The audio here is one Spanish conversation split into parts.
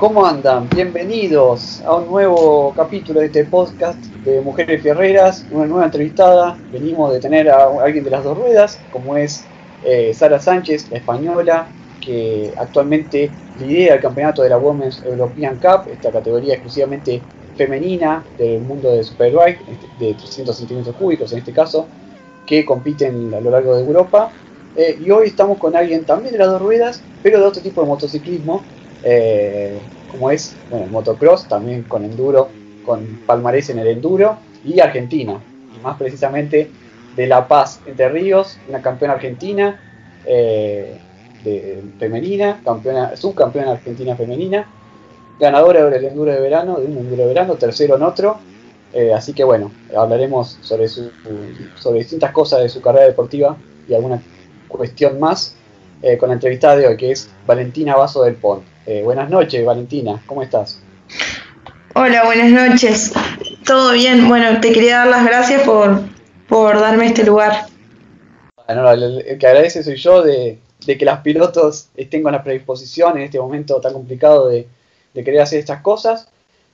¿Cómo andan? Bienvenidos a un nuevo capítulo de este podcast de Mujeres Fierreras, una nueva entrevistada. Venimos de tener a alguien de las dos ruedas, como es eh, Sara Sánchez, la española, que actualmente lidera el campeonato de la Women's European Cup, esta categoría exclusivamente femenina del mundo de Superbike, este, de 300 centímetros cúbicos en este caso, que compiten a lo largo de Europa. Eh, y hoy estamos con alguien también de las dos ruedas, pero de otro tipo de motociclismo, eh, como es bueno, motocross, también con enduro, con palmarés en el enduro, y Argentina, y más precisamente de La Paz, Entre Ríos, una campeona argentina eh, de, femenina, campeona, subcampeona argentina femenina, ganadora del enduro de verano, de un enduro de verano, tercero en otro. Eh, así que bueno, hablaremos sobre, su, sobre distintas cosas de su carrera deportiva y alguna cuestión más eh, con la entrevistada de hoy, que es Valentina Vaso del Pont. Eh, buenas noches, Valentina, ¿cómo estás? Hola, buenas noches. ¿Todo bien? Bueno, te quería dar las gracias por, por darme este lugar. Bueno, el que agradece soy yo de, de que las pilotos estén con la predisposición en este momento tan complicado de, de querer hacer estas cosas.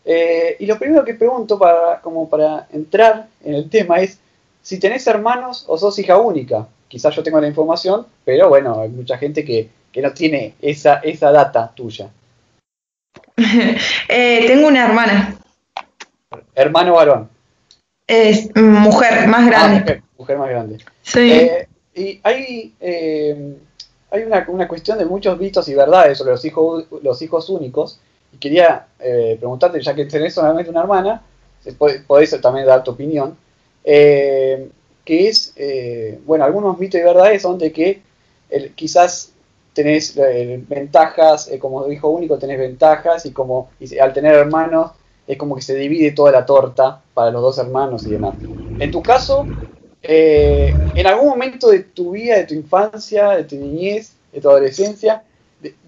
Eh, y lo primero que pregunto para, como para entrar en el tema es si tenés hermanos o sos hija única. Quizás yo tengo la información, pero bueno, hay mucha gente que, que no tiene esa, esa data tuya. eh, tengo una hermana. Hermano varón. Es mujer, más grande. Ah, mujer, mujer, más grande. Sí. Eh, y hay, eh, hay una, una, cuestión de muchos mitos y verdades sobre los hijos, los hijos únicos quería eh, preguntarte, ya que tenés solamente una hermana, podés también dar tu opinión, eh, que es, eh, bueno, algunos mitos y verdades son de que el, quizás tenés eh, ventajas, eh, como hijo único tenés ventajas y como y al tener hermanos es como que se divide toda la torta para los dos hermanos y demás. En tu caso, eh, en algún momento de tu vida, de tu infancia, de tu niñez, de tu adolescencia,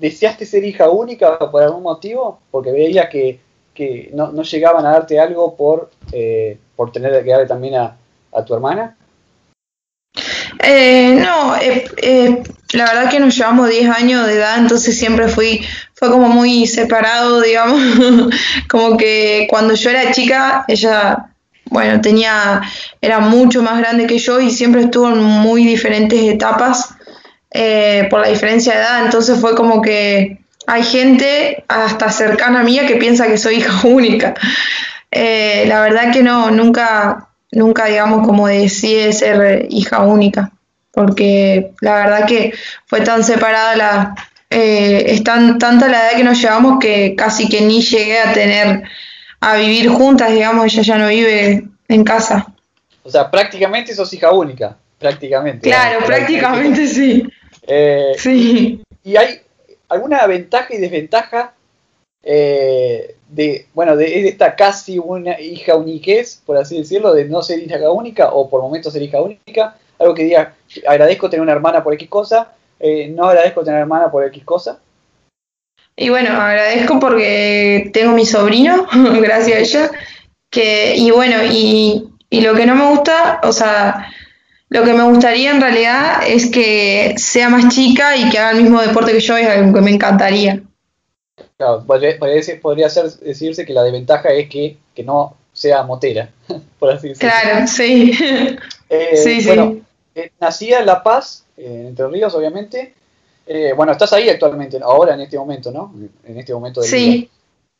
¿Deseaste ser hija única por algún motivo? Porque veías que, que no, no, llegaban a darte algo por, por tener que darle también a, a tu hermana. Eh, no, eh, eh, la verdad que nos llevamos 10 años de edad, entonces siempre fui, fue como muy separado, digamos, como que cuando yo era chica, ella, bueno, tenía, era mucho más grande que yo y siempre estuvo en muy diferentes etapas eh, por la diferencia de edad, entonces fue como que hay gente hasta cercana a mí que piensa que soy hija única. Eh, la verdad que no, nunca, nunca digamos como decidí ser hija única, porque la verdad que fue tan separada la, eh, es tan, tanta la edad que nos llevamos que casi que ni llegué a tener, a vivir juntas, digamos, ella ya no vive en casa. O sea, prácticamente sos hija única, prácticamente. Claro, prácticamente, prácticamente sí. Eh, sí. Y, hay alguna ventaja y desventaja eh, de, bueno, de esta casi una hija uniquez, por así decirlo, de no ser hija única o por momentos ser hija única. Algo que diga, agradezco tener una hermana por X cosa, eh, no agradezco tener hermana por X cosa. Y bueno, agradezco porque tengo mi sobrino, gracias a ella, que, y bueno, y, y lo que no me gusta, o sea, lo que me gustaría en realidad es que sea más chica y que haga el mismo deporte que yo, es algo que me encantaría. Claro, podría, podría ser, decirse que la desventaja es que, que no sea motera, por así decirlo. Claro, sí. Eh, sí, bueno, sí. Eh, nacida en La Paz, eh, Entre Ríos, obviamente. Eh, bueno, estás ahí actualmente, ahora en este momento, ¿no? En este momento del Sí.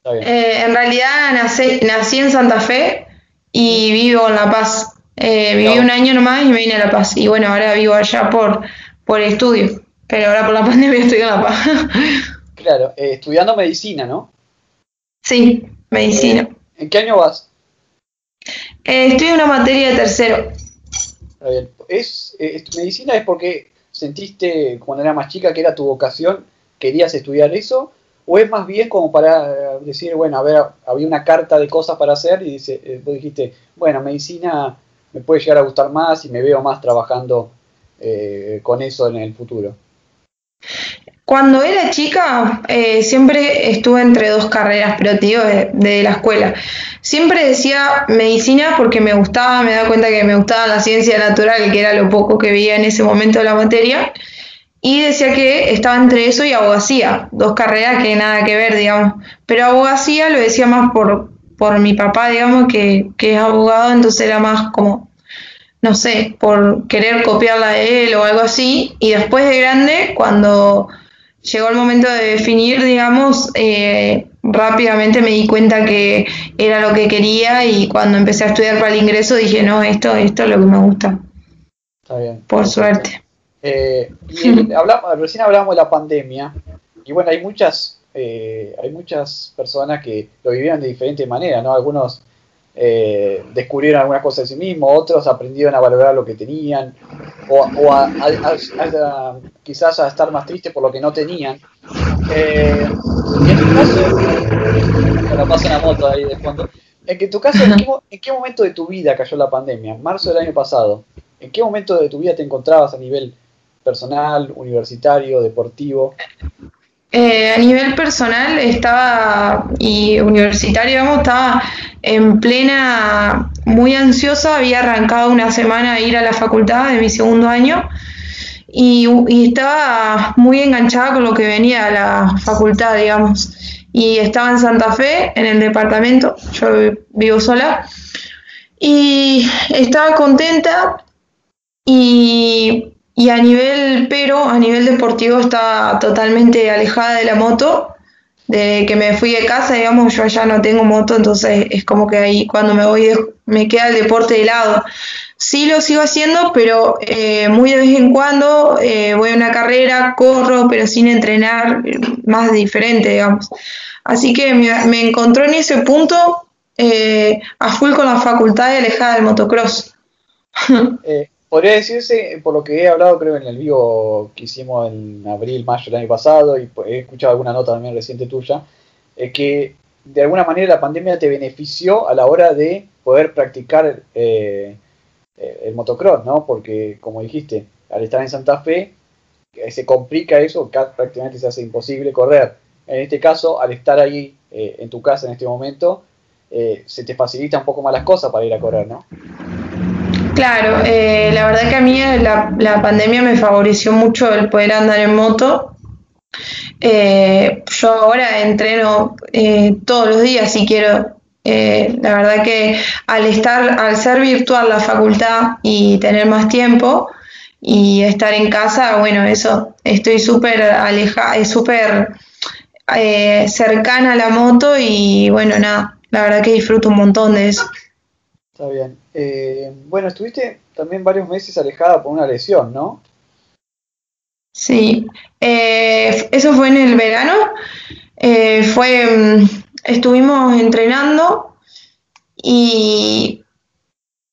en realidad nací, nací en Santa Fe y vivo en La Paz. Eh, viví un año nomás y me vine a La Paz. Y bueno, ahora vivo allá por, por estudio. Pero ahora por la pandemia estoy en La Paz. Claro, eh, estudiando medicina, ¿no? Sí, medicina. Eh, ¿En qué año vas? estoy en una materia de tercero. Está bien. ¿Es, ¿Medicina es porque sentiste cuando era más chica que era tu vocación, querías estudiar eso? ¿O es más bien como para decir, bueno, a ver, había una carta de cosas para hacer y dice, vos dijiste, bueno, medicina me puede llegar a gustar más y me veo más trabajando eh, con eso en el futuro? Cuando era chica, eh, siempre estuve entre dos carreras, pero te digo, de, la escuela. Siempre decía medicina porque me gustaba, me daba cuenta que me gustaba la ciencia natural, que era lo poco que veía en ese momento de la materia. y decía que estaba entre eso y abogacía, dos carreras que nada que ver, digamos. Pero abogacía lo decía más por, por mi papá, digamos, que, que es abogado, entonces era más como, no sé, por querer copiarla de él o algo así. Y después de grande, cuando llegó el momento de definir, digamos, eh, rápidamente me di cuenta que era lo que quería y cuando empecé a estudiar para el ingreso dije, no, esto, esto es lo que me gusta. Está bien. Por suerte. Eh, y hablamos, recién hablamos de la pandemia y bueno, hay muchas, eh, hay muchas personas que lo vivieron de diferente manera, ¿no? Algunos eh, descubrieron algunas cosas de sí mismos, otros aprendieron a valorar lo que tenían, o, a, quizás a estar más tristes por lo que no tenían. Eh, en tu caso. En tu caso, ¿en qué, momento de tu vida cayó la pandemia? Marzo del año pasado. ¿En qué momento de tu vida te encontrabas a nivel personal, universitario, deportivo? Eh, a nivel personal estaba y universitario, digamos, estaba en plena, muy ansiosa, había arrancado una semana a ir a la facultad de mi segundo año y, estaba muy enganchada con lo que venía a la facultad, digamos. Y estaba en Santa Fe, en el departamento, yo vivo sola, y estaba contenta y, y a nivel, pero a nivel deportivo estaba totalmente alejada de la moto de que me fui de casa, digamos, yo ya no tengo moto, entonces es como que ahí cuando me voy me queda el deporte de lado. Sí lo sigo haciendo, pero eh, muy de vez en cuando eh, voy a una carrera, corro, pero sin entrenar, más diferente, digamos. Así que me, encontró en ese punto eh, a full con la facultad y alejada del motocross. podría decirse, por lo que he hablado creo en el vivo que hicimos en abril, mayo del año pasado, y he escuchado alguna nota también reciente tuya, es que de alguna manera la pandemia te benefició a la hora de poder practicar eh, eh, el motocross, ¿no? Porque, como dijiste, al estar en Santa Fe, eh, se complica eso, prácticamente se hace imposible correr. En este caso, al estar ahí en tu casa en este momento, se te facilita un poco más las cosas para ir a correr, ¿no? Claro, eh, la verdad que a mí la, pandemia me favoreció mucho el poder andar en moto. Eh, yo ahora entreno eh, todos los días si quiero. la verdad que al estar, al ser virtual la facultad y tener más tiempo y estar en casa, bueno, eso, estoy súper alejada, súper cercana a la moto y bueno, nada, la verdad que disfruto un montón de eso. Está bien. Eh, bueno, estuviste también varios meses alejada por una lesión, ¿no? Sí, eh, eso fue en el verano. Eh, fue, mm, estuvimos entrenando y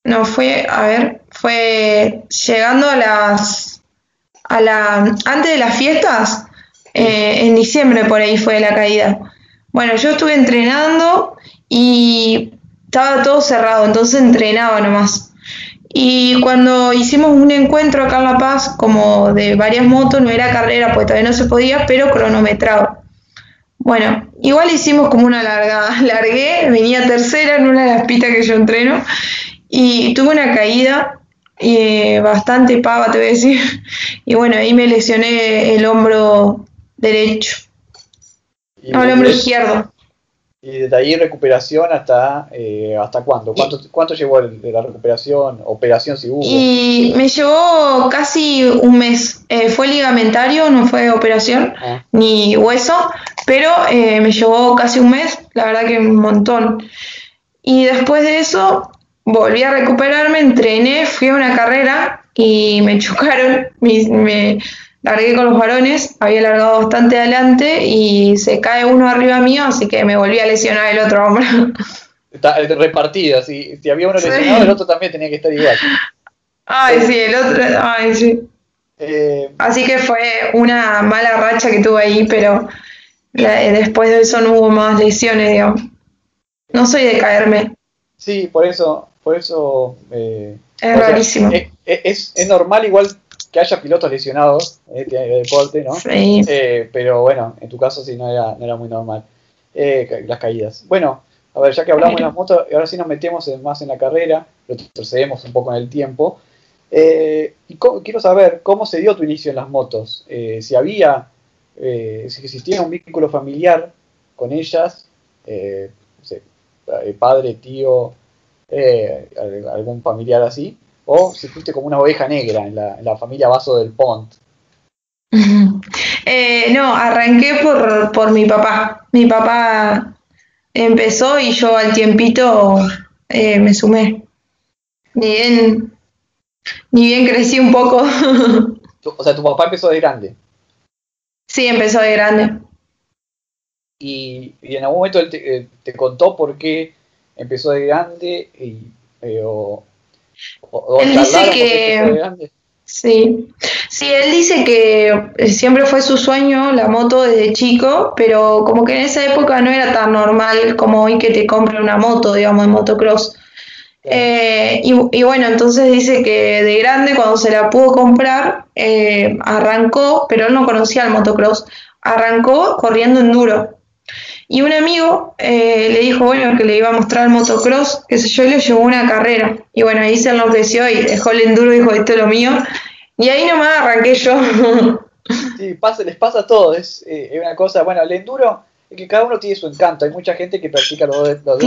no fue, a ver, fue llegando a las, a la, antes de las fiestas, en diciembre por ahí fue la caída. Bueno, yo estuve entrenando y estaba todo cerrado, entonces entrenaba nomás. Y cuando hicimos un encuentro acá en La Paz, como de varias motos, no era carrera, pues todavía no se podía, pero cronometrado. Bueno, igual hicimos como una largada. Largué, venía tercera en una de las pistas que yo entreno y tuve una caída eh, bastante pava, te voy a decir. Y bueno, ahí me lesioné el hombro derecho. No, el hombro izquierdo. Y desde ahí recuperación hasta eh, hasta cuándo? ¿Cuánto, ¿Cuánto llevó de la recuperación? Operación si hubo. Y me llevó casi un mes. Eh, fue ligamentario, no fue operación, ah. ni hueso, pero eh, me llevó casi un mes, la verdad que un montón. Y después de eso volví a recuperarme, entrené, fui a una carrera y me chocaron, me, largué con los varones, había largado bastante adelante y se cae uno arriba mío, así que me volví a lesionar el otro hombro. Está eh, repartido, si, si había uno lesionado, el otro también tenía que estar igual. Ay, sí, el otro, ay, sí. Eh, así que fue una mala racha que tuve ahí, pero después de eso no hubo más lesiones, digamos. No soy de caerme. Sí, por eso, por eso... Eh, es rarísimo. es, es normal igual que haya pilotos lesionados en este deporte, ¿no? Sí. Eh, pero bueno, en tu caso sí no era, no era muy normal eh, las caídas. Bueno, a ver, ya que hablamos de las motos, ahora sí nos metemos más en la carrera, retrocedemos un poco en el tiempo. Eh, y quiero saber cómo se dio tu inicio en las motos, eh, si había, eh, si existía un vínculo familiar con ellas, no sé, padre, tío, algún familiar así, o si fuiste como una oveja negra en la, en la familia Vaso del Pont. no, arranqué por, por mi papá. Mi papá empezó y yo al tiempito me sumé. Ni bien ni bien crecí un poco. o sea, tu papá empezó de grande. Sí, empezó de grande. Y, en algún momento él te, eh, contó por qué empezó de grande y, eh, o, él dice que sí. Sí él dice que siempre fue su sueño la moto desde chico pero como que en esa época no era tan normal como hoy que te compre una moto digamos de motocross. Eh, y, bueno, entonces dice que de grande, cuando se la pudo comprar, eh, arrancó, pero él no conocía el motocross, arrancó corriendo enduro. Y un amigo eh, le dijo, bueno, que le iba a mostrar el motocross, que sé yo, y le llevó una carrera. Y bueno, ahí se enloqueció y dejó el enduro y dijo, esto es lo mío. Y ahí nomás arranqué yo. sí, pasa, les pasa a todos, es, es una cosa, bueno, el enduro que cada uno tiene su encanto. Hay mucha gente que practica los, dos,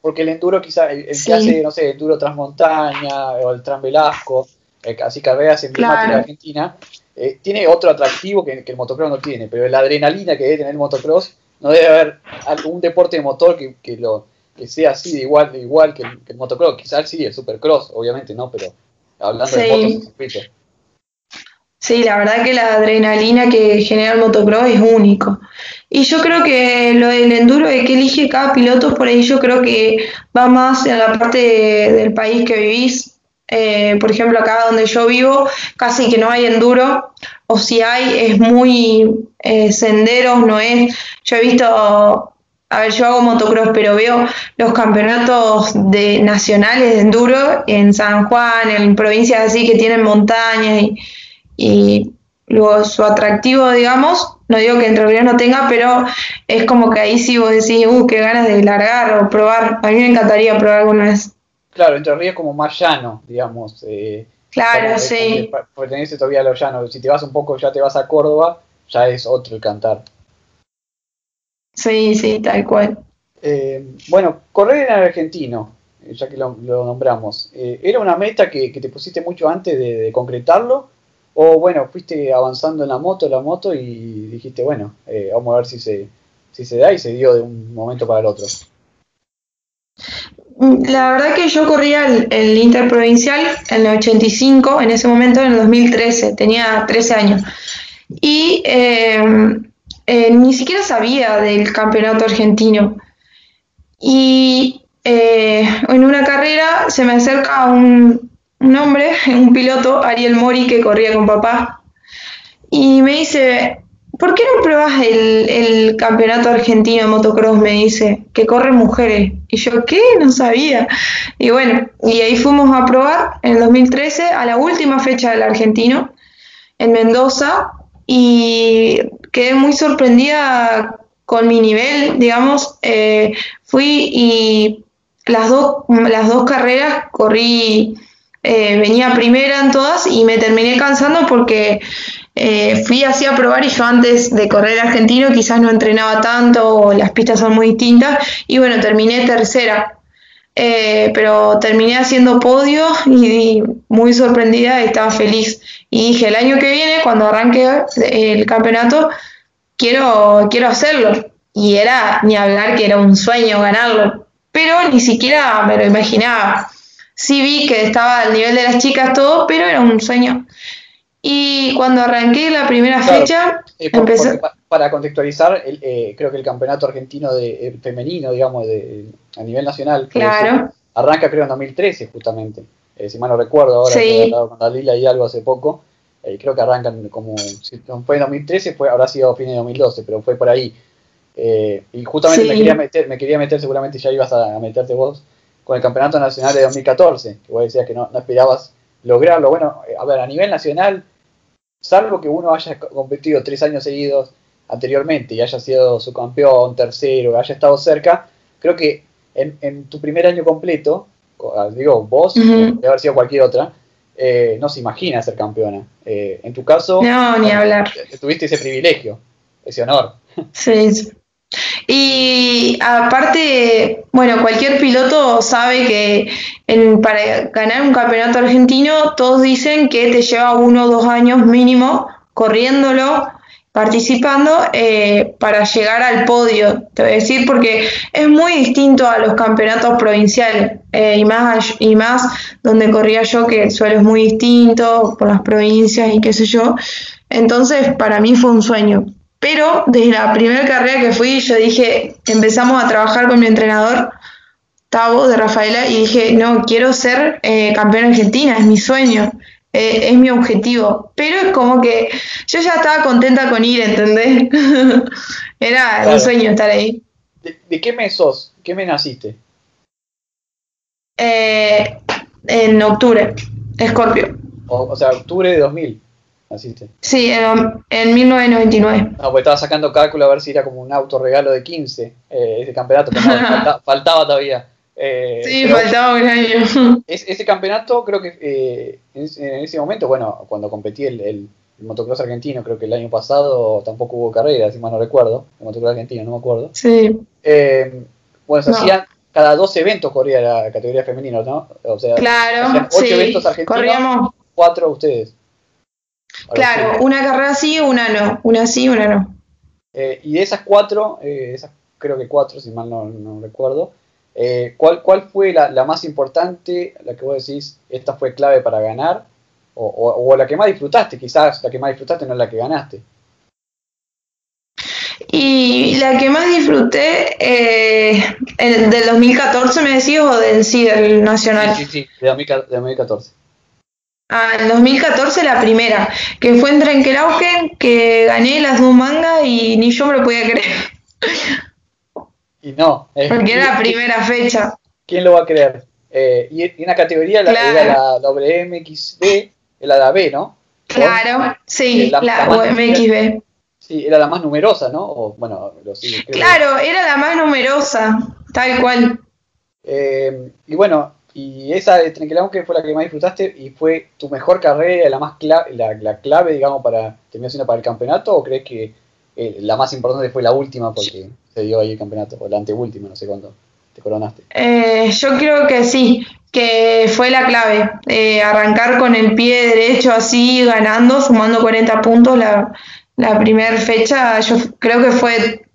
porque el enduro quizá, el, que hace, no sé, enduro transmontaña o el transvelasco, eh, así carreras en claro. Argentina, eh, tiene otro atractivo que, el motocross no tiene, pero la adrenalina que debe tener el motocross, no debe haber algún deporte de motor que, que lo que sea así de igual, de igual que, el, motocross. Quizás sí, el supercross, obviamente no, pero hablando de motos, Sí, la verdad que la adrenalina que genera el motocross es único. Y yo creo que lo del enduro de que elige cada piloto, por ahí yo creo que va más en la parte del país que vivís. Eh, por ejemplo, acá donde yo vivo, casi que no hay enduro, o si hay, es muy eh, senderos, no es. Yo he visto, a ver, yo hago motocross, pero veo los campeonatos de nacionales de enduro en San Juan, en provincias así que tienen montañas y y luego su atractivo, digamos, no digo que Entre Ríos no tenga, pero es como que ahí sí vos decís, uh, qué ganas de largar o probar. A mí me encantaría probar alguna vez. Claro, Entre Ríos es como más llano, digamos. Eh, claro, sí. Pertenece todavía a lo llano. Si te vas un poco, ya te vas a Córdoba, ya es otro el cantar. Sí, sí, tal cual. Eh, bueno, correr en el argentino, eh, ya que lo, nombramos, eh, ¿era una meta que, te pusiste mucho antes de concretarlo? O bueno, fuiste avanzando en la moto, la moto y dijiste, bueno, vamos a ver si se, si se da y se dio de un momento para el otro. La verdad que yo corría el, interprovincial en el 85, en ese momento en el 2013, tenía 13 años. Y eh, eh, ni siquiera sabía del campeonato argentino. Y en una carrera se me acerca un, un hombre, un piloto, Ariel Mori, que corría con papá, y me dice, ¿por qué no pruebas el, campeonato argentino de motocross? Me dice, que corren mujeres. Y yo, ¿qué? No sabía. Y bueno, y ahí fuimos a probar en el 2013, a la última fecha del argentino, en Mendoza, y quedé muy sorprendida con mi nivel, digamos. Eh, fui y las dos, las dos carreras corrí eh, venía primera en todas y me terminé cansando porque eh, fui así a probar y yo antes de correr argentino quizás no entrenaba tanto las pistas son muy distintas y bueno, terminé tercera. Eh, pero terminé haciendo podio y, muy sorprendida y estaba feliz. Y dije, el año que viene, cuando arranque el campeonato, quiero, quiero hacerlo. Y era ni hablar que era un sueño ganarlo, pero ni siquiera me lo imaginaba sí vi que estaba al nivel de las chicas todo, pero era un sueño. Y cuando arranqué la primera fecha, eh, para contextualizar, eh, creo que el campeonato argentino de eh, femenino, digamos, de, a nivel nacional, claro. arranca creo en 2013 justamente, si mal no recuerdo, ahora sí. he hablado con Dalila y algo hace poco, creo que arrancan como, si no fue en 2013, fue, habrá sido fin de 2012, pero fue por ahí. y justamente me quería meter, me quería meter, seguramente ya ibas a meterte vos, con el Campeonato Nacional de 2014, que vos decías que no, esperabas lograrlo. Bueno, eh, a ver, a nivel nacional, salvo que uno haya competido tres años seguidos anteriormente y haya sido su campeón, tercero, haya estado cerca, creo que en, tu primer año completo, ah, digo vos, debe haber sido cualquier otra, eh, no se imagina ser campeona. Eh, en tu caso, no, ni hablar. Tuviste ese privilegio, ese honor. Sí. Y aparte, bueno, cualquier piloto sabe que para ganar un campeonato argentino, todos dicen que te lleva uno o dos años mínimo corriéndolo participando eh, para llegar al podio, te voy a decir, porque es muy distinto a los campeonatos provinciales eh, y, más, y más donde corría yo, que el suelo es muy distinto por las provincias y qué sé yo. Entonces, para mí fue un sueño. Pero desde la primera carrera que fui, yo dije, empezamos a trabajar con mi entrenador, Tavo de Rafaela, y dije, no, quiero ser eh, campeona argentina, es mi sueño. Eh, es mi objetivo. Pero es como que yo ya estaba contenta con ir, ¿entendés? Era un sueño estar ahí. ¿De, qué mes sos? ¿Qué mes naciste? Eh, en octubre, Escorpio. O, sea, octubre de 2000 naciste. Sí, en, en 1999. No, pues estaba sacando cálculo a ver si era como un autorregalo de 15 eh, ese campeonato, pero faltaba todavía. Eh, sí, faltaba un año. ese campeonato creo que eh, en, ese momento, bueno, cuando competí el, el, motocross argentino, creo que el año pasado tampoco hubo carrera, si mal no recuerdo, el motocross argentino, no me acuerdo. Sí. Eh, bueno, se hacían cada dos eventos corría la categoría femenina, ¿no? O sea, claro, ocho eventos argentinos, corríamos cuatro ustedes. Claro, una carrera sí, una no, una sí, una no. y de esas cuatro, esas creo que cuatro, si mal no, no recuerdo, eh, ¿cuál, ¿Cuál fue la, más importante, la que vos decís, esta fue clave para ganar? O, la que más disfrutaste, quizás la que más disfrutaste no es la que ganaste. Y la que más disfruté, eh, ¿del 2014 me decís o del sí, del nacional? Sí, sí, sí, de 2014. Ah, en 2014 la primera, que fue en Trenquelaugen, que gané las dos mangas y ni yo me lo podía creer. Y no. Porque era la primera fecha. ¿Quién lo va a creer? Eh, y, en la categoría la, era la WMXB, era la B, ¿no? Claro, sí, la, WMXB. Sí, era la más numerosa, ¿no? O, bueno, lo Claro, era la más numerosa, tal cual. Eh, y bueno, y esa de Trenquelón que fue la que más disfrutaste y fue tu mejor carrera, la más clave, la, clave, digamos, para terminar siendo para el campeonato, o crees que eh, la más importante fue la última porque se dio ahí el campeonato, o la anteúltima, no sé cuándo te coronaste. Eh, yo creo que sí, que fue la clave. Eh, arrancar con el pie derecho así, ganando, sumando 40 puntos la, la primera fecha, yo creo que fue,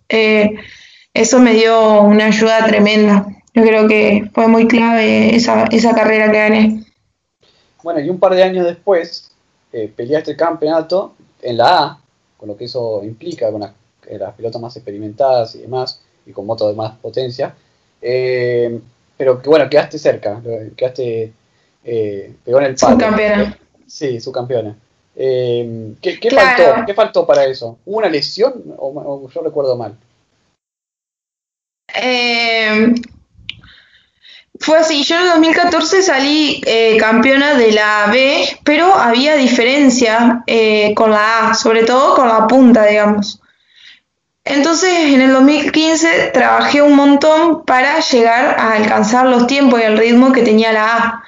eso me dio una ayuda tremenda. Yo creo que fue muy clave esa, esa carrera que gané. Bueno, y un par de años después, peleaste el campeonato en la A, con lo que eso implica, con las, pilotas más experimentadas y demás, y con motos de más potencia. Eh, pero que bueno, quedaste cerca, quedaste, eh, pegó en el palo. Su campeona. Sí, su campeona. Eh, ¿qué, faltó, ¿Qué faltó para eso? ¿Hubo una lesión o, yo recuerdo mal? Eh, fue así, yo en el 2014 salí eh, campeona de la B, pero había diferencia eh, con la A, sobre todo con la punta, digamos. Entonces en el 2015 trabajé un montón para llegar a alcanzar los tiempos y el ritmo que tenía la A.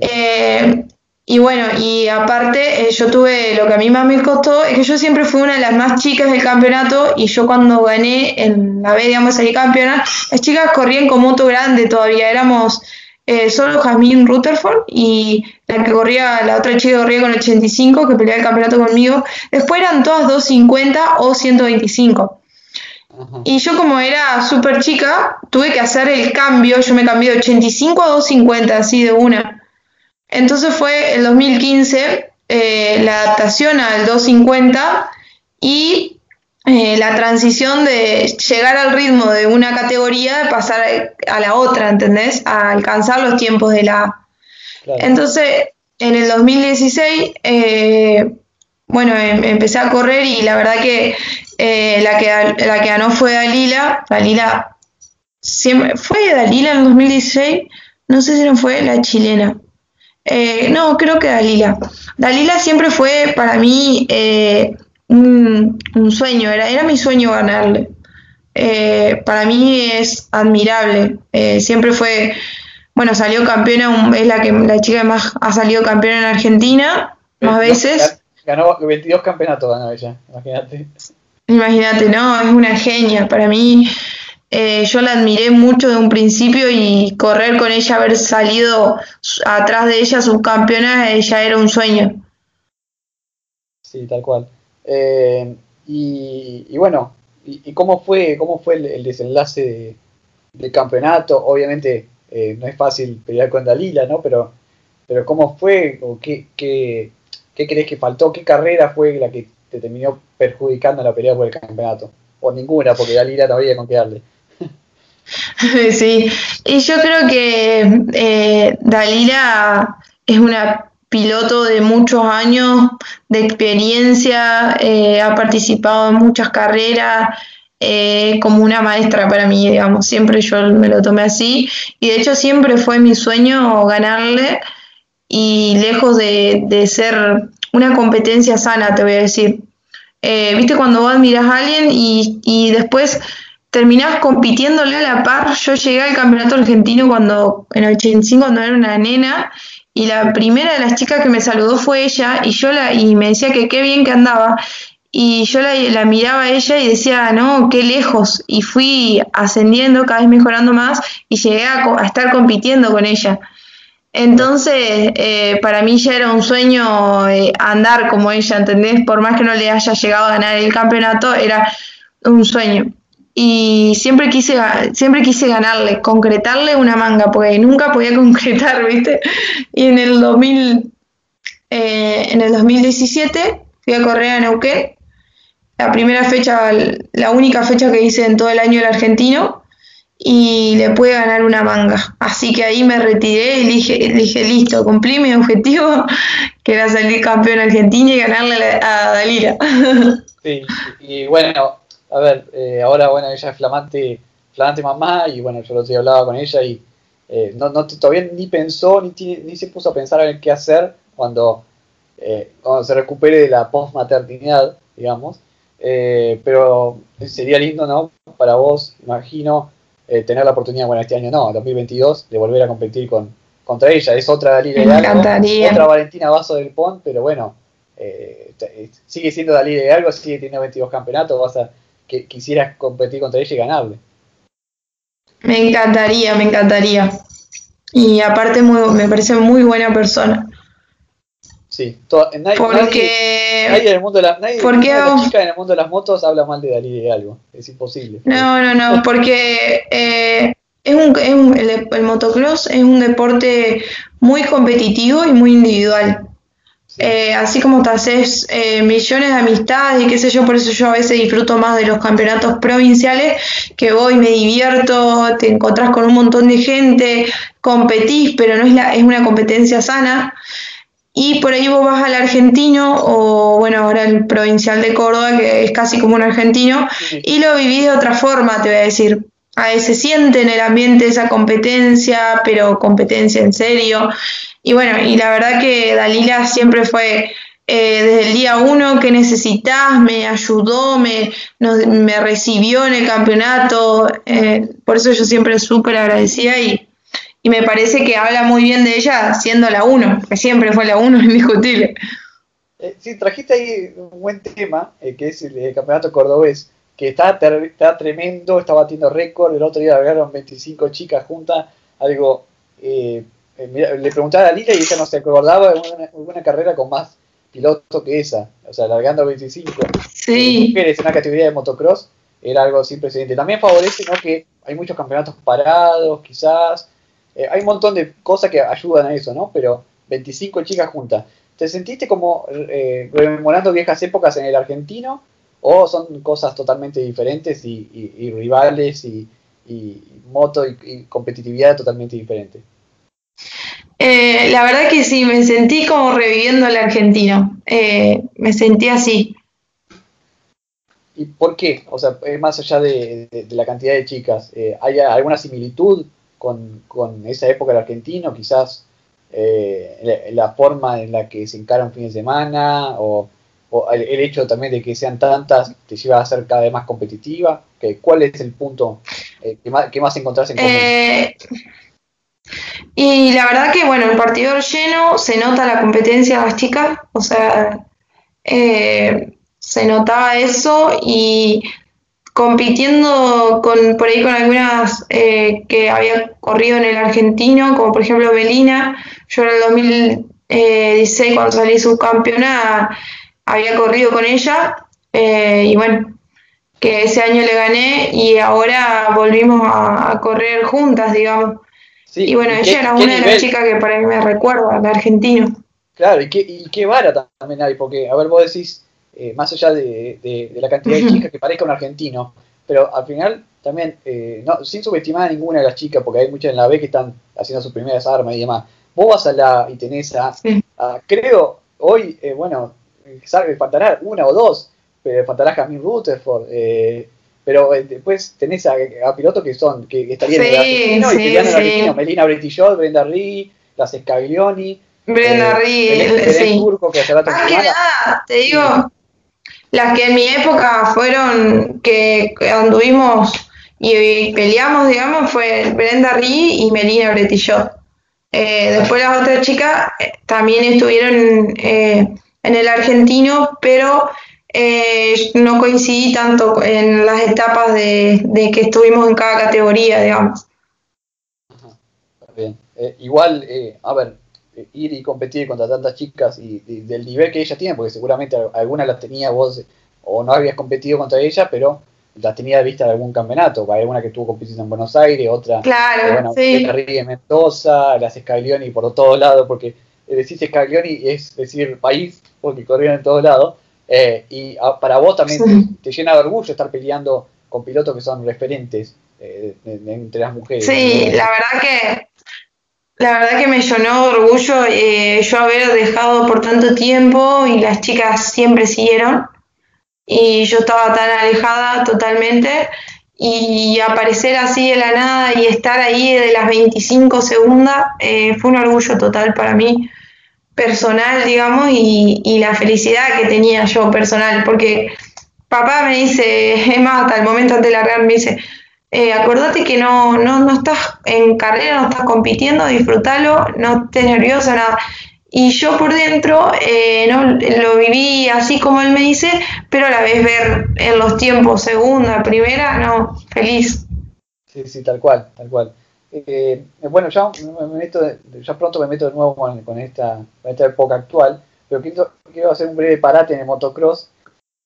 Eh, y bueno, y aparte, eh, yo tuve, lo que a mí más me costó es que yo siempre fui una de las más chicas del campeonato y yo cuando gané en la B, digamos, salí campeona, las chicas corrían con moto grande todavía, éramos eh, solo Jasmine Rutherford y la que corría, la otra chica corría con 85, que peleaba el campeonato conmigo, después eran todas 250 o 125. Y yo como era súper chica, tuve que hacer el cambio, yo me cambié de 85 a 250, así de una. Entonces fue el 2015 eh, la adaptación al 250 y eh, la transición de llegar al ritmo de una categoría de pasar a la otra, ¿entendés? A alcanzar los tiempos de la A. Entonces, en el 2016, eh, bueno, em, empecé a correr y la verdad que, la que la que ganó fue Dalila. Dalila, siempre, ¿fue Dalila en el 2016? No sé si no fue la chilena. Eh, no, creo que Dalila. Dalila siempre fue para mí eh, un, sueño, era, era mi sueño ganarle. Eh, para mí es admirable. siempre fue bueno, salió campeona, es la que la chica que más ha salido campeona en Argentina, más veces. Ganó 22 campeonatos, ganó ella, imagínate. Imagínate, no, es una genia. Para mí, eh, yo la admiré mucho de un principio y correr con ella, haber salido atrás de ella subcampeona, ella era un sueño. Sí, tal cual. Eh, y, bueno, y, cómo fue, cómo fue el, desenlace del campeonato? Obviamente eh, no es fácil pelear con Dalila, ¿no? Pero, pero ¿cómo fue? ¿O qué, qué, qué crees que faltó? ¿Qué carrera fue la que te terminó perjudicando la pelea por el campeonato? O ninguna, porque Dalila no había con qué darle. Sí, y yo creo que eh, Dalila es una piloto de muchos años de experiencia, eh, ha participado en muchas carreras, eh, como una maestra para mí, digamos, siempre yo me lo tomé así. Y de hecho siempre fue mi sueño ganarle y lejos de, ser una competencia sana, te voy a decir. Eh, Viste cuando vos admiras a alguien y, y después terminás compitiéndole a la par. Yo llegué al campeonato argentino cuando en el 85 cuando era una nena y la primera de las chicas que me saludó fue ella y yo la y me decía que qué bien que andaba y yo la, miraba a ella y decía no qué lejos y fui ascendiendo cada vez mejorando más y llegué a, estar compitiendo con ella entonces eh, para mí ya era un sueño eh, andar como ella ¿entendés? por más que no le haya llegado a ganar el campeonato era un sueño y siempre quise, siempre quise ganarle, concretarle una manga, porque nunca podía concretar, ¿viste? Y en el 2000, eh, en el 2017 fui a correr a Neuquén, la primera fecha, la única fecha que hice en todo el año el argentino, y le pude ganar una manga. Así que ahí me retiré y dije, dije listo, cumplí mi objetivo, que era salir campeón argentino y ganarle a Dalira. Sí, y bueno, a ver, eh, ahora bueno, ella es flamante, flamante mamá y bueno, yo lo he hablaba con ella y eh, no, no, todavía ni pensó ni, ni se puso a pensar en qué hacer cuando, eh, cuando se recupere de la post-maternidad, digamos. pero sería lindo, ¿no? Para vos, imagino, tener la oportunidad, bueno, este año no, 2022, de volver a competir con, contra ella. Es otra Dalila de otra Valentina Vaso del Pont, pero bueno, sigue siendo Dalila de algo, sigue teniendo 22 campeonatos, vas a que quisieras competir contra ella y ganarle. Me encantaría, me encantaría. Y aparte me parece muy buena persona. Sí, nadie, porque nadie, en el mundo de la, nadie, porque, chica en el mundo de las motos habla mal de Dalí de algo, es imposible. No, no, no, porque eh, es un, es un el, el, motocross es un deporte muy competitivo y muy individual. Eh, así como te haces eh, millones de amistades y qué sé yo, por eso yo a veces disfruto más de los campeonatos provinciales, que voy, me divierto, te encontrás con un montón de gente, competís, pero no es, la, es una competencia sana. Y por ahí vos vas al argentino, o bueno, ahora el provincial de Córdoba, que es casi como un argentino, y lo vivís de otra forma, te voy a decir. A veces se siente en el ambiente esa competencia, pero competencia en serio. Y bueno, y la verdad que Dalila siempre fue eh, desde el día uno que necesitas, me ayudó, me, me recibió en el campeonato, eh, por eso yo siempre súper agradecida y, y me parece que habla muy bien de ella siendo la uno, que siempre fue la uno, indiscutible. Eh, sí, trajiste ahí un buen tema, que es el, campeonato cordobés, que está, está tremendo, está batiendo récord, el otro día hablaron 25 chicas juntas, algo eh, le preguntaba a Lila y ella no se acordaba de una, carrera con más pilotos que esa, o sea, largando 25. Sí. en una categoría de motocross era algo sin precedente. También favorece ¿no? que hay muchos campeonatos parados, quizás. Eh, hay un montón de cosas que ayudan a eso, ¿no? Pero 25 chicas juntas. ¿Te sentiste como eh, rememorando viejas épocas en el argentino? ¿O son cosas totalmente diferentes y, rivales y, moto y competitividad totalmente diferentes? Eh, la verdad que sí, me sentí como reviviendo el argentino. Eh, me sentí así. ¿Y por qué? O sea, más allá de, la cantidad de chicas, eh, ¿hay alguna similitud con, esa época del argentino? Quizás la, forma en la que se encara un fin de semana o, el, hecho también de que sean tantas te lleva a ser cada vez más competitiva. ¿Cuál es el punto que más, que más encontrás en común? Y la verdad que, bueno, el partido lleno, se nota la competencia de las chicas, o sea, eh, se notaba eso y compitiendo con, por ahí con algunas eh, que había corrido en el argentino, como por ejemplo Belina, yo en el 2016 cuando salí subcampeona había corrido con ella eh, y bueno, que ese año le gané y ahora volvimos a correr juntas, digamos y bueno, ella era una de las chicas que para mí me recuerda, de argentino. Claro, y qué, y qué vara también hay, porque, a ver, vos decís, eh, más allá de, la cantidad de chicas que parezca un argentino, pero al final también, eh, no, sin subestimar a ninguna de las chicas, porque hay muchas en la B que están haciendo sus primeras armas y demás. Vos vas a la y tenés a, creo, hoy, eh, bueno, faltará una o dos, pero faltará Jamie Rutherford, eh, pero eh, después tenés a, pilotos que son, que, estarían en el argentino y que en el argentino, Melina Bretillot, Brenda Ree, las Scaglioni, Brenda eh, sí. Turco, que hace rato que nada, te digo, las que en mi época fueron, que, anduvimos y, peleamos, digamos, fue Brenda Ree y Melina Bretillot. Eh, después las otras chicas eh, también estuvieron en el argentino, pero eh, no coincidí tanto en las etapas de, que estuvimos en cada categoría, digamos. Bien. Eh, igual, eh, a ver, ir y competir contra tantas chicas y, del nivel que ellas tienen, porque seguramente algunas las tenía vos o no habías competido contra ellas, pero las tenía de vista de algún campeonato. Hay una que tuvo competición en Buenos Aires, otra, claro, sí. en Mendoza, las Scaglioni por todos lados, porque decir Scaglioni es decir país, porque corrían en todos lados. Eh, y para vos también te, llena de orgullo estar peleando con pilotos que son referentes eh, entre las mujeres. Sí, la verdad que la verdad que me llenó de orgullo eh, yo haber dejado por tanto tiempo y las chicas siempre siguieron y yo estaba tan alejada totalmente y aparecer así de la nada y estar ahí de las 25 segundas fue un orgullo total para mí personal, digamos, y, la felicidad que tenía yo personal, porque papá me dice, es más, hasta el momento antes de largar, me dice, eh, acordate que no, no, no estás en carrera, no estás compitiendo, disfrútalo, no estés nerviosa, nada. Y yo por dentro eh, no lo viví así como él me dice, pero a la vez ver en los tiempos, segunda, primera, no, feliz. Sí, sí, tal cual, tal cual. Eh, bueno, ya, ya pronto me meto de nuevo con, esta, época actual, pero quiero, hacer un breve parate en el motocross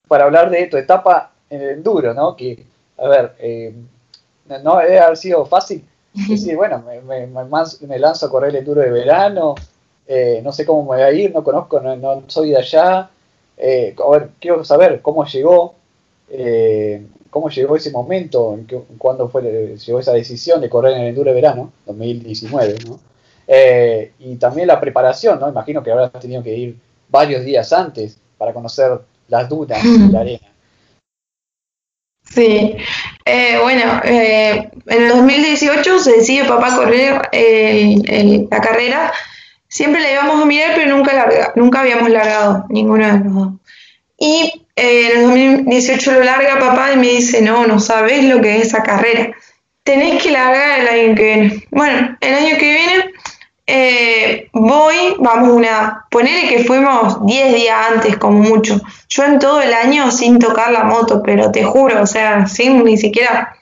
para hablar de tu etapa en el enduro, ¿no? Que, a ver, eh, no debe haber sido fácil decir, bueno, me, lanzo a correr el enduro de verano, eh, no sé cómo me voy a ir, no conozco, no, soy de allá. a ver, quiero saber cómo llegó, cómo llegó ese momento, cuándo fue, llegó esa decisión de correr en el Enduro de Verano, 2019, ¿no? Eh, y también la preparación, ¿no? Imagino que habrás tenido que ir varios días antes para conocer las dudas de la arena. Sí, eh, bueno, eh, en el 2018 se decide papá correr la carrera. Siempre la íbamos a mirar, pero nunca, larga, nunca habíamos largado, ninguno de los dos. Y eh, en el 2018 lo larga papá y me dice, no, no sabes lo que es esa carrera. Tenés que largar el año que viene. Bueno, el año que viene eh, voy, vamos una, ponele que fuimos 10 días antes como mucho. Yo en todo el año sin tocar la moto, pero te juro, o sea, sin ni siquiera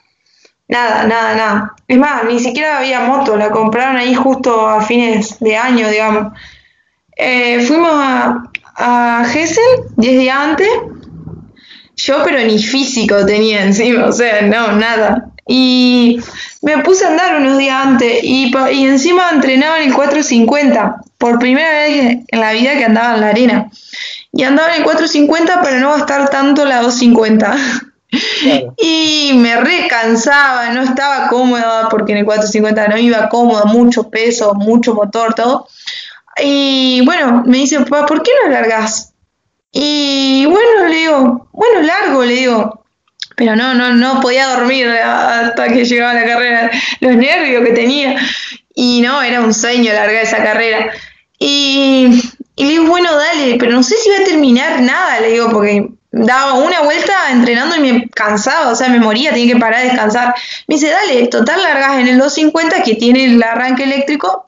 nada, nada, nada. Es más, ni siquiera había moto, la compraron ahí justo a fines de año, digamos. Eh, fuimos a, a Gessel 10 días antes yo, pero ni físico tenía encima, o sea, no, nada. Y me puse a andar unos días antes y, y encima entrenaba en el 450, por primera vez en la vida que andaba en la arena. Y andaba en el 450 para no gastar tanto la 250. Y me recansaba, no estaba cómoda porque en el 450 no iba cómoda, mucho peso, mucho motor, todo. Y bueno, me dice, papá, ¿por qué no largas? Y bueno, le digo, bueno, largo, le digo. Pero no, no, no podía dormir hasta que llegaba la carrera, los nervios que tenía. Y no, era un sueño largar esa carrera. Y, y le digo, bueno, dale, pero no sé si va a terminar nada, le digo, porque daba una vuelta entrenando y me cansaba, o sea, me moría, tenía que parar a descansar. Me dice, dale, total largas en el 250 que tiene el arranque eléctrico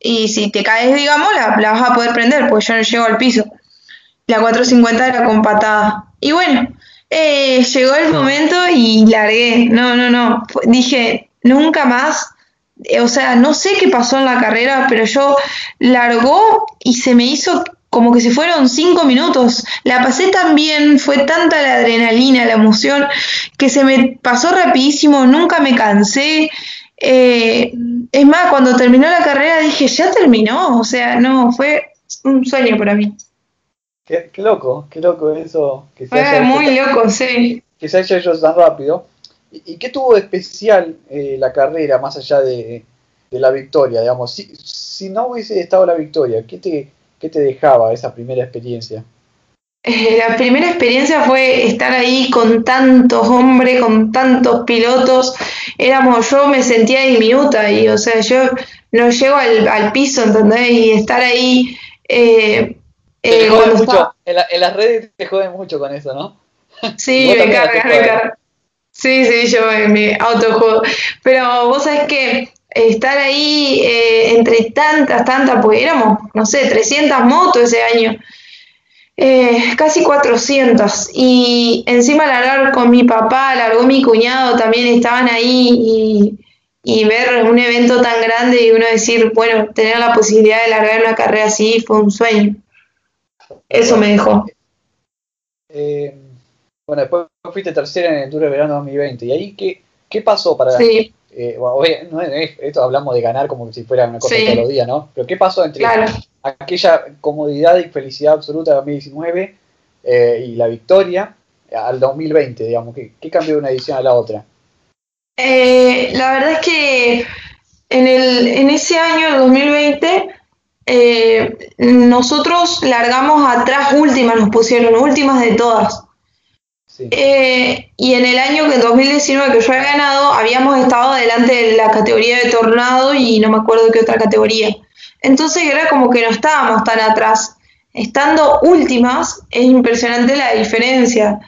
y si te caes, digamos, la, la vas a poder prender, porque yo no llego al piso. La 450 era con patada. Y bueno, eh, llegó el momento y largué. No, no, no. Dije, nunca más. Eh, o sea, no sé qué pasó en la carrera, pero yo largó y se me hizo como que se fueron cinco minutos. La pasé tan bien, fue tanta la adrenalina, la emoción, que se me pasó rapidísimo, nunca me cansé. Eh, es más, cuando terminó la carrera dije, ya terminó, o sea, no, fue un sueño para mí. Qué, loco, qué loco eso. Que se Fue muy loco, sí. Que se haya hecho tan rápido. ¿Y, qué tuvo de especial eh, la carrera, más allá de, la victoria? Digamos, si, si, no hubiese estado la victoria, ¿qué te, qué te dejaba esa primera experiencia? Eh, la primera experiencia fue estar ahí con tantos hombres, con tantos pilotos. Éramos, yo me sentía diminuta y, o sea, yo no llego al, al piso, ¿entendés? Y estar ahí eh, eh, mucho, en, las redes te joden mucho con eso, ¿no? Sí, me carga, me carga. Sí, sí, yo me autojuego. Pero vos sabés que estar ahí eh, entre tantas, tantas, pues éramos, no sé, 300 motos ese año, eh, casi 400. Y encima largar con mi papá, largó mi cuñado, también estaban ahí y, y ver un evento tan grande y uno decir, bueno, tener la posibilidad de largar una carrera así fue un sueño. Eso me dejó. Eh, bueno, después fuiste tercera en el Tour de Verano 2020. ¿Y ahí qué, qué pasó para sí. Eh, esto hablamos de ganar como si fuera una cosa todos los días, ¿no? Pero ¿qué pasó entre aquella comodidad y felicidad absoluta de 2019 eh, y la victoria al 2020, digamos? ¿Qué, ¿Qué, cambió de una edición a la otra? la verdad es que en, el, en ese año, el 2020, eh, nosotros largamos atrás últimas, nos pusieron últimas de todas. Eh, y en el año que 2019 que yo había ganado, habíamos estado delante de la categoría de tornado y no me acuerdo qué otra categoría. Entonces era como que no estábamos tan atrás. Estando últimas, es impresionante la diferencia.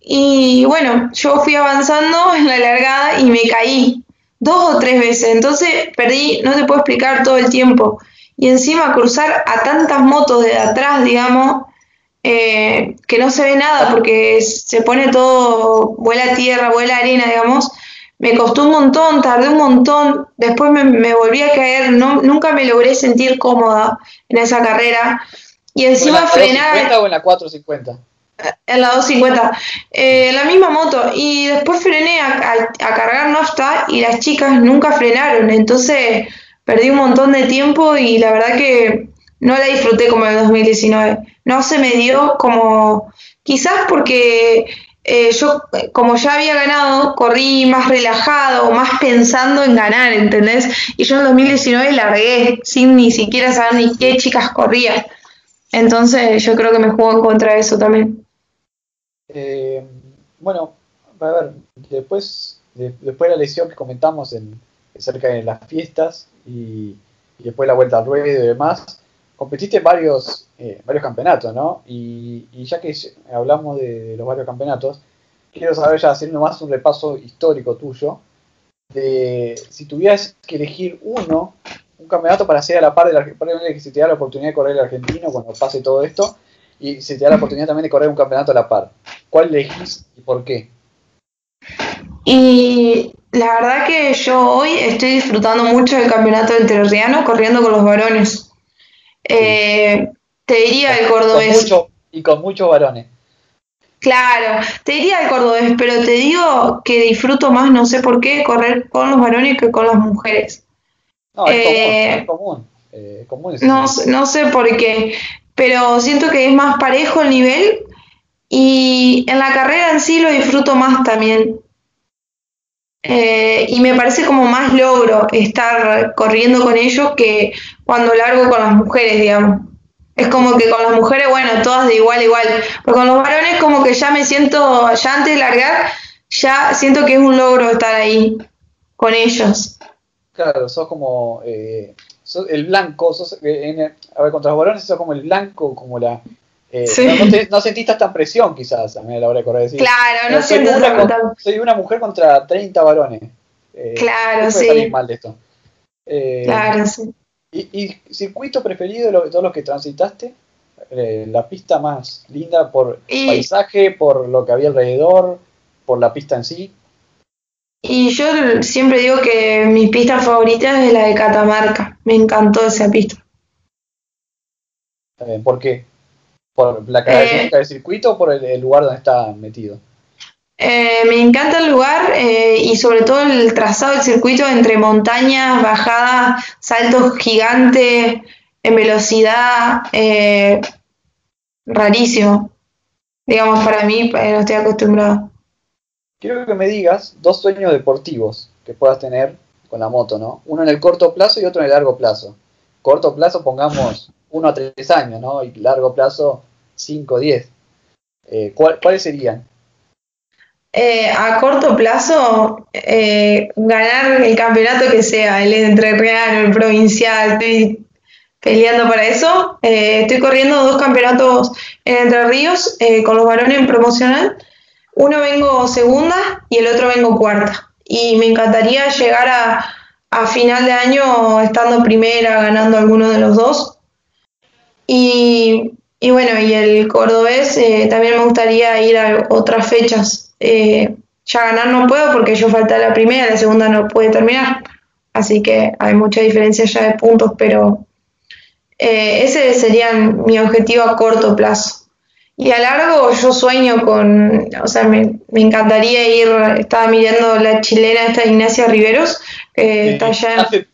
Y bueno, yo fui avanzando en la largada y me caí dos o tres veces. Entonces perdí, no te puedo explicar todo el tiempo y encima cruzar a tantas motos de atrás, digamos, eh, que no se ve nada porque se pone todo, vuela tierra, vuela arena, digamos, me costó un montón, tardé un montón, después me, volví a caer, no, nunca me logré sentir cómoda en esa carrera. Y encima frenar... ¿En la o en la 450? En la 250, eh, la misma moto. Y después frené a, a cargar nafta y las chicas nunca frenaron. Entonces perdí un montón de tiempo y la verdad que no la disfruté como el 2019. No se me dio como, quizás porque eh, yo, como ya había ganado, corrí más relajado, más pensando en ganar, ¿entendés? Y yo en 2019 largué sin ni siquiera saber ni qué chicas corría. Entonces yo creo que me jugó en contra de eso también. Eh, bueno, a ver, después, después de la lesión que comentamos en, cerca de las fiestas y, después la vuelta al ruedo y demás, competiste en varios, eh, varios campeonatos, ¿no? Y, ya que hablamos de, los varios campeonatos, quiero saber, ya haciendo más un repaso histórico tuyo, de si tuvieras que elegir uno, un campeonato para ser a la par de la que se te da la oportunidad de correr el argentino cuando pase todo esto, y se te da la oportunidad también de correr un campeonato a la par. ¿Cuál elegís y por qué? Y la verdad que yo hoy estoy disfrutando mucho del campeonato entrerriano corriendo con los varones. Eh, te diría el cordobés. y con muchos varones. Claro, te diría el cordobés, pero te digo que disfruto más, no sé por qué, correr con los varones que con las mujeres. No, es común. Es común, eh, no, no sé por qué, pero siento que es más parejo el nivel y en la carrera en sí lo disfruto más también. Eh, y me parece como más logro estar corriendo con ellos que cuando largo con las mujeres, digamos. Es como que con las mujeres, bueno, todas de igual a igual. Pero con los varones como que ya me siento, ya antes de largar, ya siento que es un logro estar ahí con ellos. Claro, sos como eh, el blanco, sos, eh, a ver, contra los varones sos como el blanco, como la, eh, no, no, sentís tanta presión quizás a la hora de correr. claro, no soy una, soy una mujer contra 30 varones. Eh, claro, sí. mal de esto. Eh, claro, sí. ¿Y, circuito preferido de, todos los que transitaste? Eh, ¿La pista más linda por paisaje, por lo que había alrededor, por la pista en sí? Y yo siempre digo que mi pista favorita es la de Catamarca. Me encantó esa pista. ¿Por qué? ¿Por la característica eh, del circuito o por el, lugar donde está metido? Eh, me encanta el lugar eh, y sobre todo el trazado del circuito entre montañas, bajadas, saltos gigantes, en velocidad, rarísimo. Digamos, para mí, no estoy acostumbrado. Quiero que me digas dos sueños deportivos que puedas tener con la moto, ¿no? Uno en el corto plazo y otro en el largo plazo. Corto plazo, pongamos uno a tres años, ¿no? Y largo plazo, cinco o diez. Eh, ¿Cuáles serían? Eh, a corto plazo, eh, ganar el campeonato que sea, el entrerriano, el provincial, estoy peleando para eso. estoy corriendo dos campeonatos en Entre Ríos con los varones en promocional uno vengo segunda y el otro vengo cuarta. Y me encantaría llegar a, final de año estando primera, ganando alguno de los dos. Y, bueno, y el cordobés eh, también me gustaría ir a otras fechas. Eh, ya ganar no puedo porque yo falta la primera, la segunda no puede terminar. Así que hay mucha diferencia ya de puntos, pero eh, ese sería mi objetivo a corto plazo. Y a largo yo sueño con, o sea, me, encantaría ir, estaba mirando la chilena esta Ignacia Riveros, que está allá. Hace,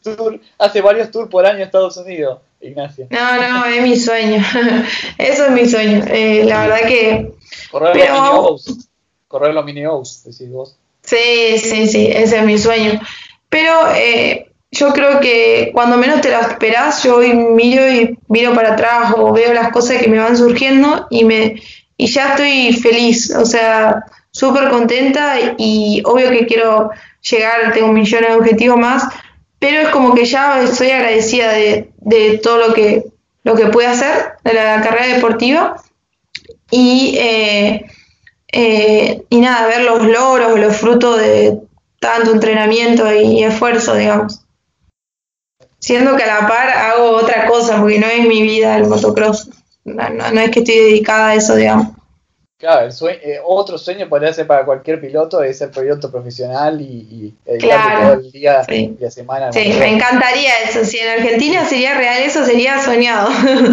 hace varios tours por año en Estados Unidos, Ignacia. No, no, es mi sueño, eso es mi sueño, eh, la verdad que... Correr los mini O's, correr los mini decís vos. Sí, sí, sí, ese es mi sueño. Pero eh, yo creo que cuando menos te lo esperás, yo miro y miro para atrás o veo las cosas que me van surgiendo y me y ya estoy feliz, o sea, súper contenta y obvio que quiero llegar, tengo millones de objetivos más, pero es como que ya estoy agradecida de, de todo lo que, lo que pude hacer de la carrera deportiva y, eh, eh, y nada, ver los logros, los frutos de tanto entrenamiento y esfuerzo, digamos siendo que a la par hago otra cosa, porque no es mi vida el motocross. No, es que estoy dedicada a eso, digamos. Claro, eh, otro sueño podría ser para cualquier piloto es ser piloto profesional y, y todo el día y la semana. Sí, me encantaría eso. Si en Argentina sería real eso, sería soñado.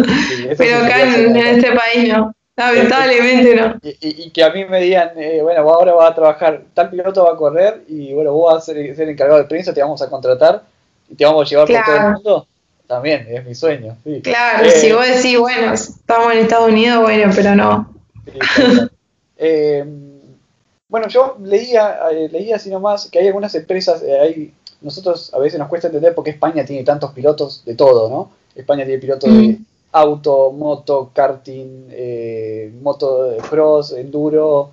Pero acá en, este país no. Lamentablemente no. Y, que a mí me digan, eh, bueno, ahora vas a trabajar, tal piloto va a correr y bueno, vos vas a ser, ser encargado de prensa, te vamos a contratar y te vamos a llevar por todo el mundo, también es mi sueño. Claro, si eh, vos decís, bueno, estamos en Estados Unidos, bueno, pero no. Eh, bueno, yo leía, eh, leía así nomás que hay algunas empresas, hay, nosotros a veces nos cuesta entender por qué España tiene tantos pilotos de todo, ¿no? España tiene pilotos de mm. auto, moto, karting, moto cross, enduro,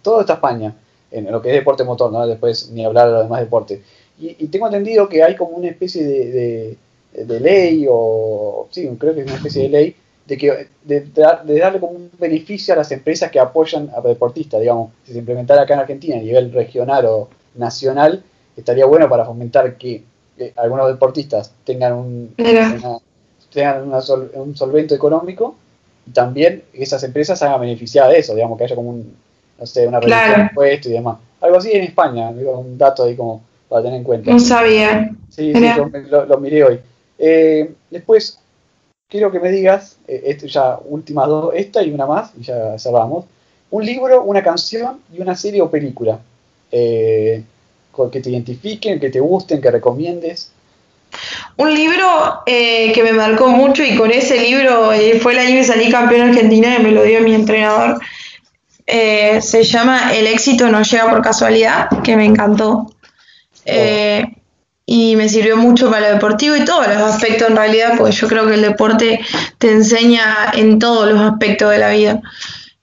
todo está España, en lo que es deporte motor, ¿no? Después ni hablar de los demás deportes. Y, tengo entendido que hay como una especie de, de, ley, o sí, creo que es una especie de ley, de, que, de, darle como un beneficio a las empresas que apoyan a deportistas, digamos, si se implementara acá en Argentina a nivel regional o nacional, estaría bueno para fomentar que, algunos deportistas tengan un, tengan un solvento económico y también esas empresas hagan beneficiar de eso, digamos, que haya como un, no sé, una reducción de impuestos y demás. Algo así en España, un dato ahí como para tener en cuenta. No sabía. Sí, sí lo, miré hoy. Eh, después, quiero que me digas, eh, esto ya últimas dos, esta y una más, y ya cerramos. Un libro, una canción y una serie o película. Eh, que te identifiquen, que te gusten, que recomiendes. Un libro que me marcó mucho y con ese libro fue el año que salí campeón argentina y me lo dio mi entrenador. se llama El éxito no llega por casualidad, que me encantó. Eh, y me sirvió mucho para lo deportivo y todos los aspectos en realidad, porque yo creo que el deporte te enseña en todos los aspectos de la vida.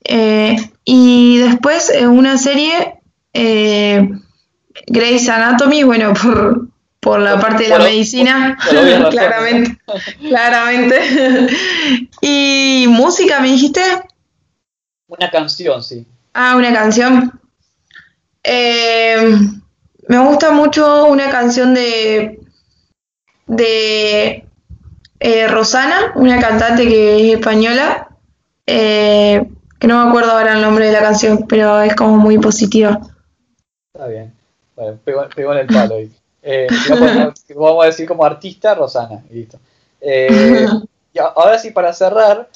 Eh, y después una serie, eh, Grey's Anatomy, bueno, por, por la parte de la medicina, claramente, claramente. y música, ¿me dijiste? Una canción, sí. Ah, una canción. Eh, me gusta mucho una canción de, de eh, Rosana, una cantante que es española, eh, que no me acuerdo ahora el nombre de la canción, pero es como muy positiva. Está bien. Bueno, pegó, en el palo. Eh, vamos, a decir como artista, Rosana. Y listo. Eh, y ahora sí, para cerrar,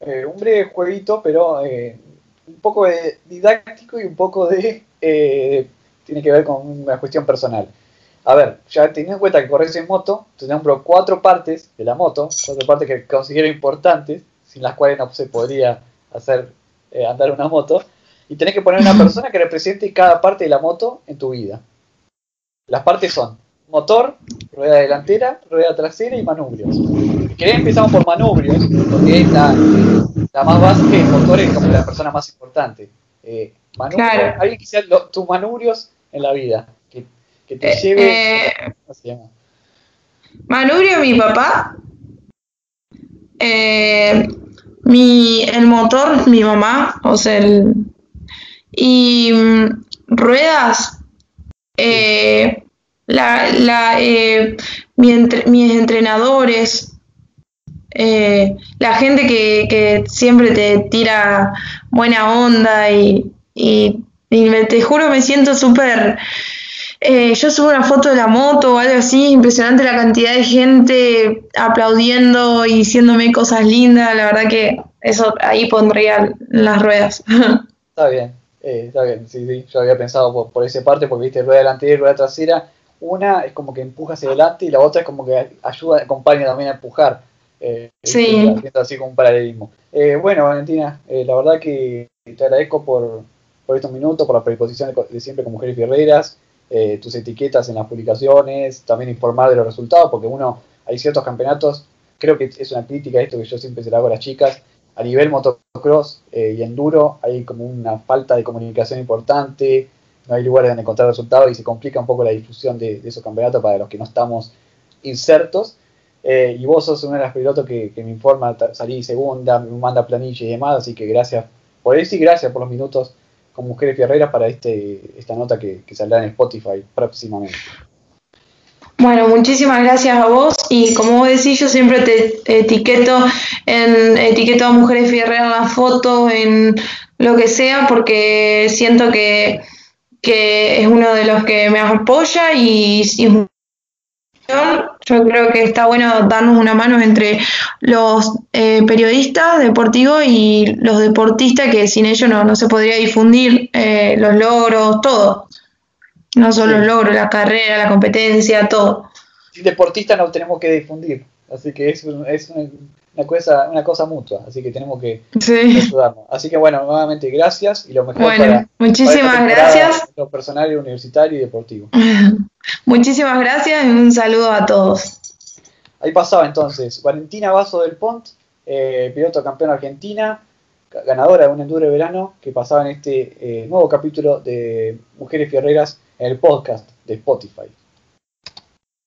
un breve jueguito, pero un poco de didáctico y un poco de... tiene que ver con una cuestión personal. A ver, ya teniendo en cuenta que corres en moto, te nombro cuatro partes de la moto, cuatro partes que considero importantes, sin las cuales no se podría hacer andar una moto, y tenés que poner una persona que represente cada parte de la moto en tu vida. Las partes son motor, rueda delantera, rueda trasera y manubrios. Si querés empezamos por manubrios, porque es la, más básica y el motor es como la persona más importante. Eh, manubrios, alguien que sea tus manubrios en la vida, que, te eh, lleve... Eh, ¿Cómo se llama? Manubrio mi papá. Eh, mi, el motor, mi mamá, o sea, el, y mm, ruedas, eh, la, la, eh, mis entrenadores, eh, la gente que, que, siempre te tira buena onda y, y, te juro me siento súper... yo subo una foto de la moto o algo así, impresionante la cantidad de gente aplaudiendo y diciéndome cosas lindas, la verdad que eso ahí pondría las ruedas. Está bien. Eh, está bien, sí, sí, yo había pensado por, por esa parte, porque viste, rueda delantera y rueda trasera, una es como que empuja hacia adelante y la otra es como que ayuda, acompaña también a empujar. Eh, sí. así como un paralelismo. Eh, bueno, Valentina, eh, la verdad que te agradezco por, por estos minutos, por la predisposición de, siempre con Mujeres Fierreras, tus etiquetas en las publicaciones, también informar de los resultados, porque uno, hay ciertos campeonatos, creo que es una crítica esto que yo siempre se lo hago a las chicas, a nivel motocross eh, y enduro hay como una falta de comunicación importante, no hay lugares donde encontrar resultados y se complica un poco la difusión de, esos campeonatos para los que no estamos insertos. Eh, y vos sos uno de los pilotos que, me informa, salí segunda, me manda planilla y demás, así que gracias por eso y gracias por los minutos con Mujeres Fierreras para este, esta nota que, que saldrá en Spotify próximamente. Bueno, muchísimas gracias a vos y como vos decís, yo siempre te etiqueto en etiqueto a mujeres fierreras en la foto, en lo que sea, porque siento que, es uno de los que me apoya y, yo creo que está bueno darnos una mano entre los eh, periodistas deportivos y los deportistas que sin ellos no, se podría difundir eh, los logros, todo. No solo el logro, la carrera, la competencia, todo. Sin deportista no tenemos que difundir, así que es, es una, cosa, una cosa mutua, así que tenemos que ayudarnos. Así que bueno, nuevamente gracias y lo mejor bueno, muchísimas gracias. Lo personal, universitario y deportivo. muchísimas gracias y un saludo a todos. Ahí pasaba entonces Valentina Vaso del Pont, eh, piloto campeón argentina, ganadora de un enduro de verano, que pasaba en este eh, nuevo capítulo de Mujeres Fierreras en el podcast de Spotify.